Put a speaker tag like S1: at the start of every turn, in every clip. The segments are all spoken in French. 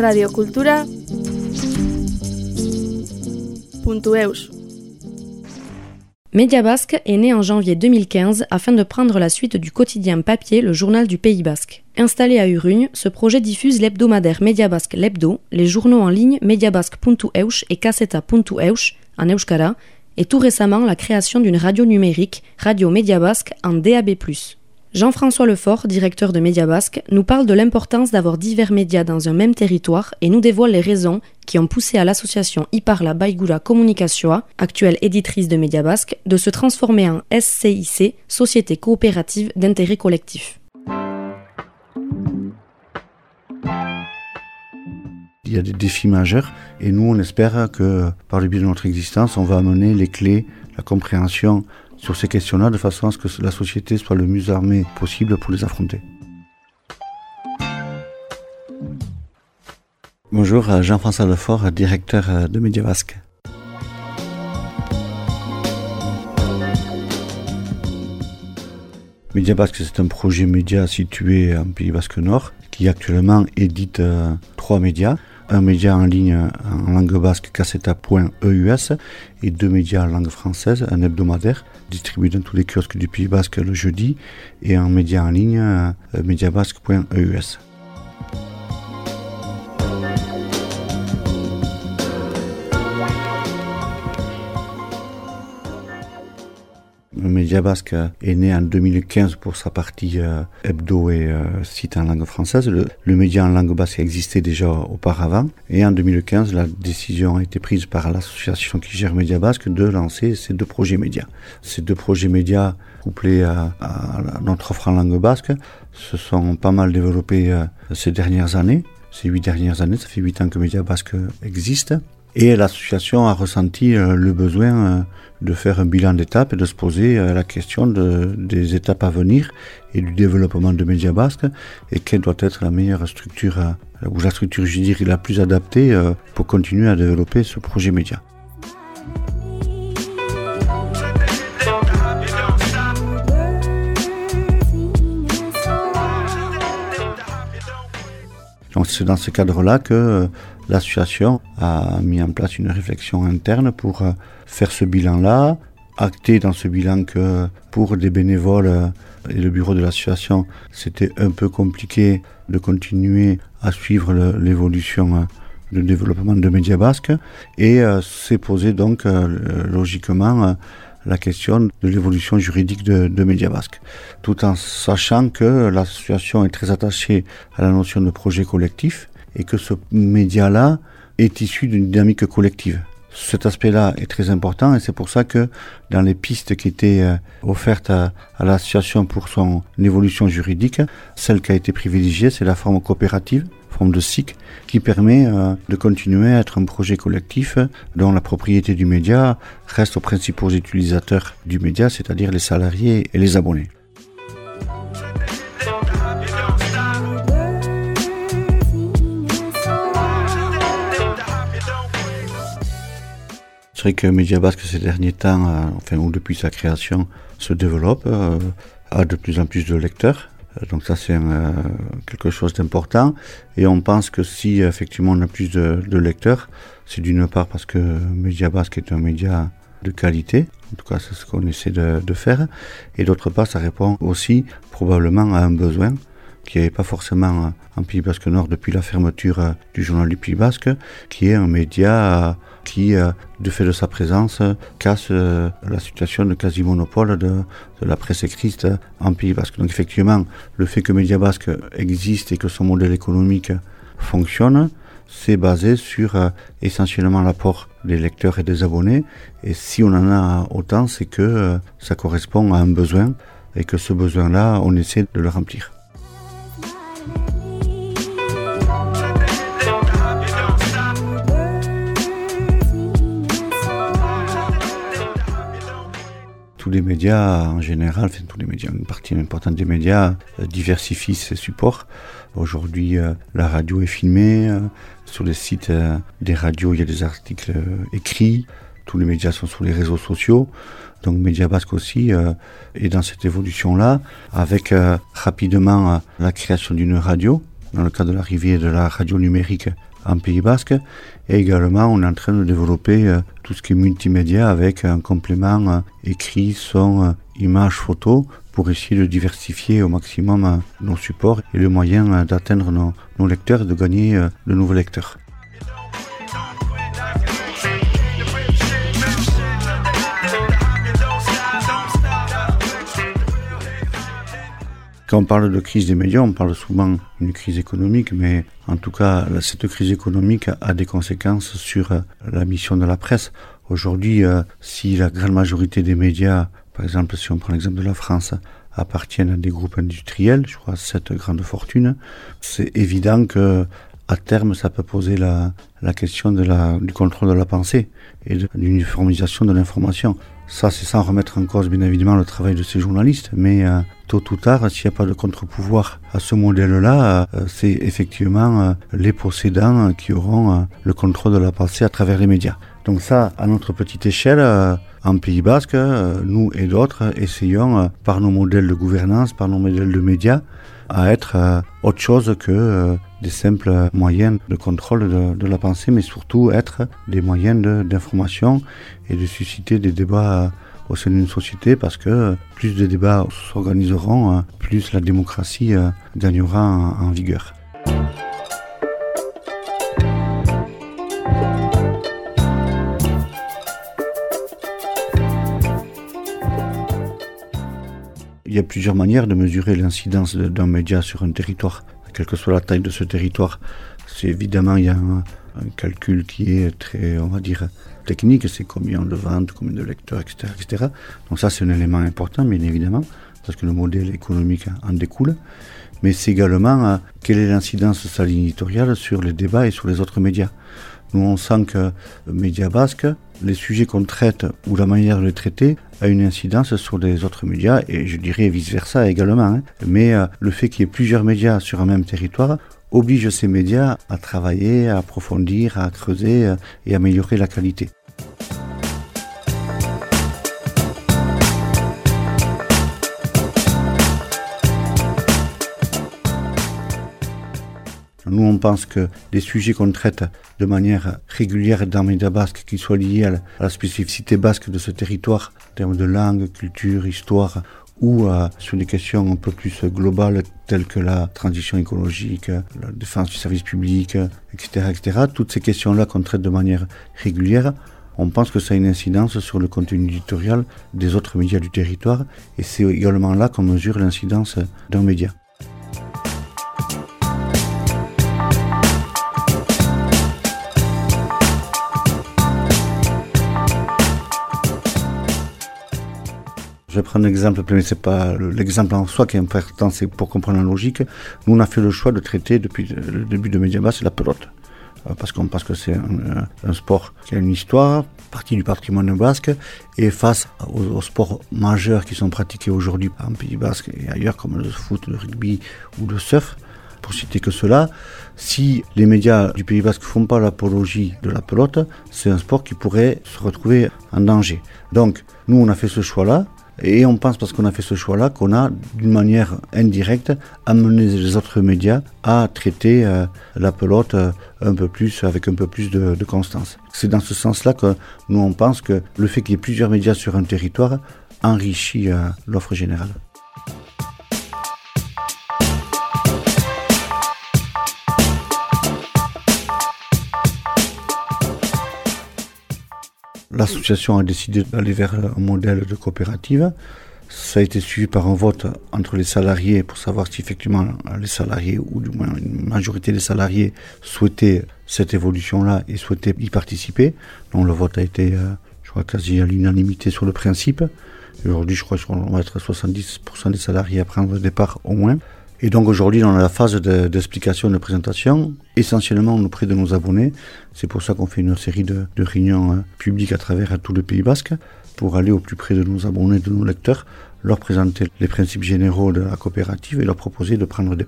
S1: radiocultura.eus
S2: Média Basque est né en janvier 2015 afin de prendre la suite du quotidien papier Le Journal du Pays Basque. Installé à Urugne, ce projet diffuse l'hebdomadaire Média Basque Lebdo, les journaux en ligne mediabasque.eus et caseta.eus en euskara, et tout récemment la création d'une radio numérique, Radio Média Basque en DAB+. Jean-François Lefort, directeur de Média Basque, nous parle de l'importance d'avoir divers médias dans un même territoire et nous dévoile les raisons qui ont poussé à l'association Iparla Baigura Comunicación, actuelle éditrice de Média Basque, de se transformer en SCIC, Société coopérative d'intérêt collectif.
S3: Il y a des défis majeurs et nous on espère que par le biais de notre existence on va amener les clés, la compréhension sur ces questions-là de façon à ce que la société soit le mieux armée possible pour les affronter. Bonjour, euh, Jean-François Lefort, directeur euh, de Média Basque. Média Basque, c'est un projet média situé en Pays Basque Nord qui actuellement édite euh, trois médias un média en ligne en langue basque casseta.eus et deux médias en langue française, un hebdomadaire distribué dans tous les kiosques du Pays basque le jeudi et un média en ligne euh, mediabasque.eus. Média Basque est né en 2015 pour sa partie euh, hebdo et euh, site en langue française. Le, média en langue basque existait déjà auparavant. Et en 2015, la décision a été prise par l'association qui gère Média Basque de lancer ces deux projets médias. Ces deux projets médias couplés à, notre offre en langue basque se sont pas mal développés euh, ces dernières années. Ces huit dernières années, ça fait huit ans que Média Basque existe. Et l'association a ressenti euh, le besoin euh, de faire un bilan d'étape et de se poser euh, la question de, des étapes à venir et du développement de Média Basque et quelle doit être la meilleure structure, ou la structure, je dirais, la plus adaptée pour continuer à développer ce projet média. Donc c'est dans ce cadre-là que l'association a mis en place une réflexion interne pour euh, faire ce bilan-là, acter dans ce bilan que pour des bénévoles euh, et le bureau de l'association, c'était un peu compliqué de continuer à suivre l'évolution euh, le développement de Média Basque. Et s'est posé donc logiquement la question de l'évolution juridique de, de Média Basque, tout en sachant que l'association est très attachée à la notion de projet collectif et que ce média-là est issu d'une dynamique collective. Cet aspect-là est très important et c'est pour ça que dans les pistes qui étaient euh, offertes à, l'association pour son évolution juridique, celle qui a été privilégiée, c'est la forme coopérative, forme de SIC, qui permet euh, de continuer à être un projet collectif dont la propriété du média reste aux principaux utilisateurs du média, c'est-à-dire les salariés et les abonnés. C'est vrai que Média Basque ces derniers temps, euh, enfin ou depuis sa création, se développe, euh, a de plus en plus de lecteurs. Euh, donc ça c'est quelque chose d'important. Et on pense que si effectivement on a plus de, lecteurs, c'est d'une part parce que Média Basque est un média de qualité, en tout cas c'est ce qu'on essaie de, de faire, et d'autre part ça répond aussi probablement à un besoin qui avait pas forcément en Pays Basque Nord depuis la fermeture du journal du Pays Basque, qui est un média qui, euh, du fait de sa présence, casse euh, la situation de quasi-monopole de, la presse écrite en Pays Basque. Donc effectivement, le fait que Média Basque existe et que son modèle économique fonctionne, c'est basé sur euh, essentiellement l'apport des lecteurs et des abonnés. Et si on en a autant, c'est que ça correspond à un besoin et que ce besoin-là, on essaie de le remplir. Tous les médias en général, tous les médias, une partie importante des médias euh, diversifient ses supports. Aujourd'hui, euh, la radio est filmée, euh, sur les sites des radios, il y a des articles écrits, tous les médias sont sur les réseaux sociaux. Donc Média Basque aussi est dans cette évolution-là, avec rapidement la création d'une radio, dans le cadre de l'arrivée de la radio numérique en Pays Basque. Et également, on est en train de développer tout ce qui est multimédia avec un complément écrit, son, image, photo pour essayer de diversifier au maximum nos supports et le moyen d'atteindre nos, nos lecteurs et de gagner de nouveaux lecteurs. Quand on parle de crise des médias, on parle souvent d'une crise économique, mais en tout cas, cette crise économique a des conséquences sur euh, la mission de la presse. Aujourd'hui, euh, si la grande majorité des médias, par exemple, si on prend l'exemple de la France, appartiennent à des groupes industriels, je crois cette grande fortune, c'est évident que à terme, ça peut poser la, question du contrôle de la pensée et de l'uniformisation de l'information. Ça, c'est sans remettre en cause, bien évidemment, le travail de ces journalistes, mais euh, tôt ou tard, s'il n'y a pas de contre-pouvoir à ce modèle-là, euh, c'est effectivement euh, les possédants qui auront le contrôle de la pensée à travers les médias. Donc ça, à notre petite échelle, en Pays Basque, nous et d'autres essayons, par nos modèles de gouvernance, par nos modèles de médias, à être autre chose que des simples moyens de contrôle de, la pensée, mais surtout être des moyens d'information et de susciter des débats au sein d'une société parce que plus de débats s'organiseront, plus la démocratie euh, gagnera en vigueur. Il y a plusieurs manières de mesurer l'incidence d'un média sur un territoire quelle que soit la taille de ce territoire. C'est évidemment, il y a un, calcul qui est très, on va dire, technique, c'est combien de ventes, combien de lecteurs, etc. etc. Donc ça, c'est un élément important, bien évidemment, parce que le modèle économique en découle. Mais c'est également euh, quelle est l'incidence de sur les débats et sur les autres médias. Nous, on sent que le média basque, les sujets qu'on traite ou la manière de les traiter a une incidence sur les autres médias et je dirais vice-versa également. Hein. Mais euh, le fait qu'il y ait plusieurs médias sur un même territoire oblige ces médias à travailler, à approfondir, à creuser euh, et améliorer la qualité. On pense que les sujets qu'on traite de manière régulière dans Média Basque, qui soient liés à la, spécificité basque de ce territoire, en termes de langue, culture, histoire, ou euh, sur des questions un peu plus globales telles que la transition écologique, la défense du service public, etc. etc. Toutes ces questions-là qu'on traite de manière régulière, on pense que ça a une incidence sur le contenu éditorial des autres médias du territoire et c'est également là qu'on mesure l'incidence d'un média. Vais prendre un exemple, mais c'est pas l'exemple en soi qui est important, c'est pour comprendre la logique. Nous, on a fait le choix de traiter depuis le début de Mediabas la pelote. Euh, parce qu'on pense que c'est un, sport qui a une histoire, partie du patrimoine basque, et face aux, sports majeurs qui sont pratiqués aujourd'hui en Pays Basque et ailleurs, comme le foot, le rugby ou le surf, pour citer que cela, si les médias du Pays Basque font pas l'apologie de la pelote, c'est un sport qui pourrait se retrouver en danger. Donc, nous, on a fait ce choix-là, et on pense, parce qu'on a fait ce choix-là, qu'on a, d'une manière indirecte, amené les autres médias à traiter euh, la pelote euh, un peu plus, avec un peu plus de, constance. C'est dans ce sens-là que nous, on pense que le fait qu'il y ait plusieurs médias sur un territoire enrichit euh, l'offre générale. L'association a décidé d'aller vers un modèle de coopérative. Ça a été suivi par un vote entre les salariés pour savoir si effectivement les salariés, ou du moins une majorité des salariés, souhaitaient cette évolution-là et souhaitaient y participer. Donc le vote a été, euh, je crois, quasi à l'unanimité sur le principe. Aujourd'hui, je crois qu'on va être 70% des salariés à prendre le départ au moins. Et donc aujourd'hui, dans la phase d'explication, de, présentation, essentiellement auprès de nos abonnés. C'est pour ça qu'on fait une série de, réunions hein, publiques à travers tout le Pays Basque, pour aller au plus près de nos abonnés, de nos lecteurs, leur présenter les principes généraux de la coopérative et leur proposer de prendre des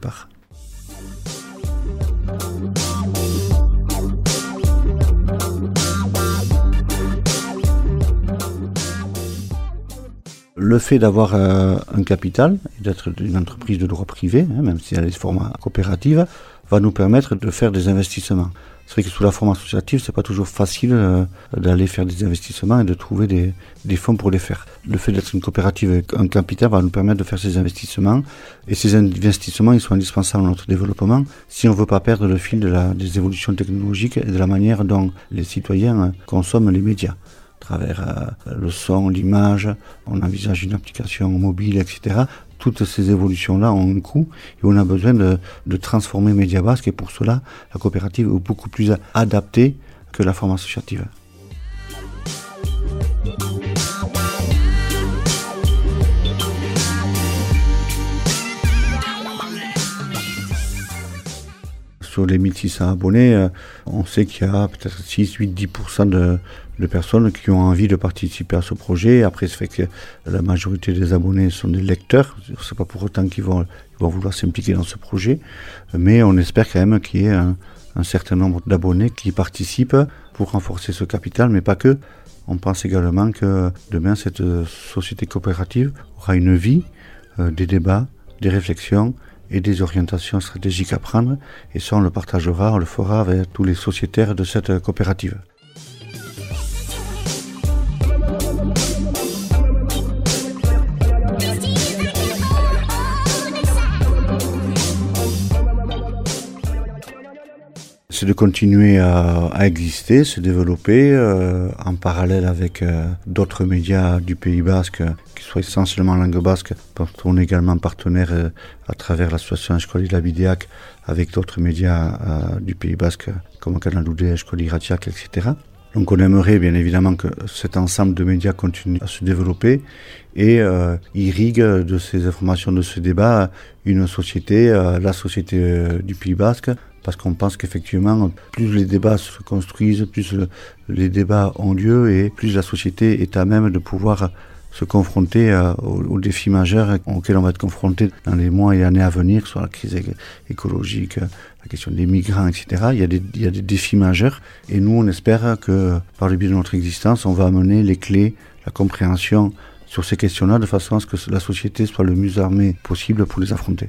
S3: le fait d'avoir euh, un capital d'être une entreprise de droit privé, hein, même si elle est format coopérative, va nous permettre de faire des investissements. C'est vrai que sous la forme associative, c'est pas toujours facile euh, d'aller faire des investissements et de trouver des, fonds pour les faire. Le fait d'être une coopérative avec un capital va nous permettre de faire ces investissements et ces investissements ils sont indispensables à notre développement si on veut pas perdre le fil des évolutions technologiques et de la manière dont les citoyens euh, consomment les médias travers euh, le son, l'image, on envisage une application mobile, etc. Toutes ces évolutions-là ont un coût et on a besoin de, de transformer Mediabasque et pour cela, la coopérative est beaucoup plus adaptée que la forme associative. sur les 1600 abonnés, euh, on sait qu'il y a peut-être 6, 8, 10% de, de, personnes qui ont envie de participer à ce projet. Après, c'est fait que la majorité des abonnés sont des lecteurs. C'est pas pour autant qu'ils vont, vouloir s'impliquer dans ce projet. Mais on espère quand même qu'il y ait un, un certain nombre d'abonnés qui participent pour renforcer ce capital, mais pas que. On pense également que demain, cette société coopérative aura une vie, euh, des débats, des réflexions et des orientations stratégiques à prendre. Et ça, on le partagera, on le fera avec tous les sociétaires de cette coopérative. C'est de continuer à, exister, se développer euh, en parallèle avec euh, d'autres médias du Pays Basque, qui soient essentiellement en langue basque. On est également partenaire euh, à travers l'association Escoli Labideac avec d'autres médias du Pays Basque, comme Canal Oudé, Escoli Ratiac, etc. Donc on aimerait bien évidemment que cet ensemble de médias continue à se développer et irrigue de ces informations, de ce débat, une société, la société du Pays Basque, parce qu'on pense qu'effectivement, plus les débats se construisent, plus le, les débats ont lieu et plus la société est à même de pouvoir se confronter euh, aux, défis majeurs auxquels on va être confronté dans les mois et années à venir, soit la crise écologique, la question des migrants, etc. Il y, a des, il y a des défis majeurs et nous, on espère que par le biais de notre existence, on va amener les clés, la compréhension sur ces questions-là de façon à ce que la société soit le mieux armée possible pour les affronter.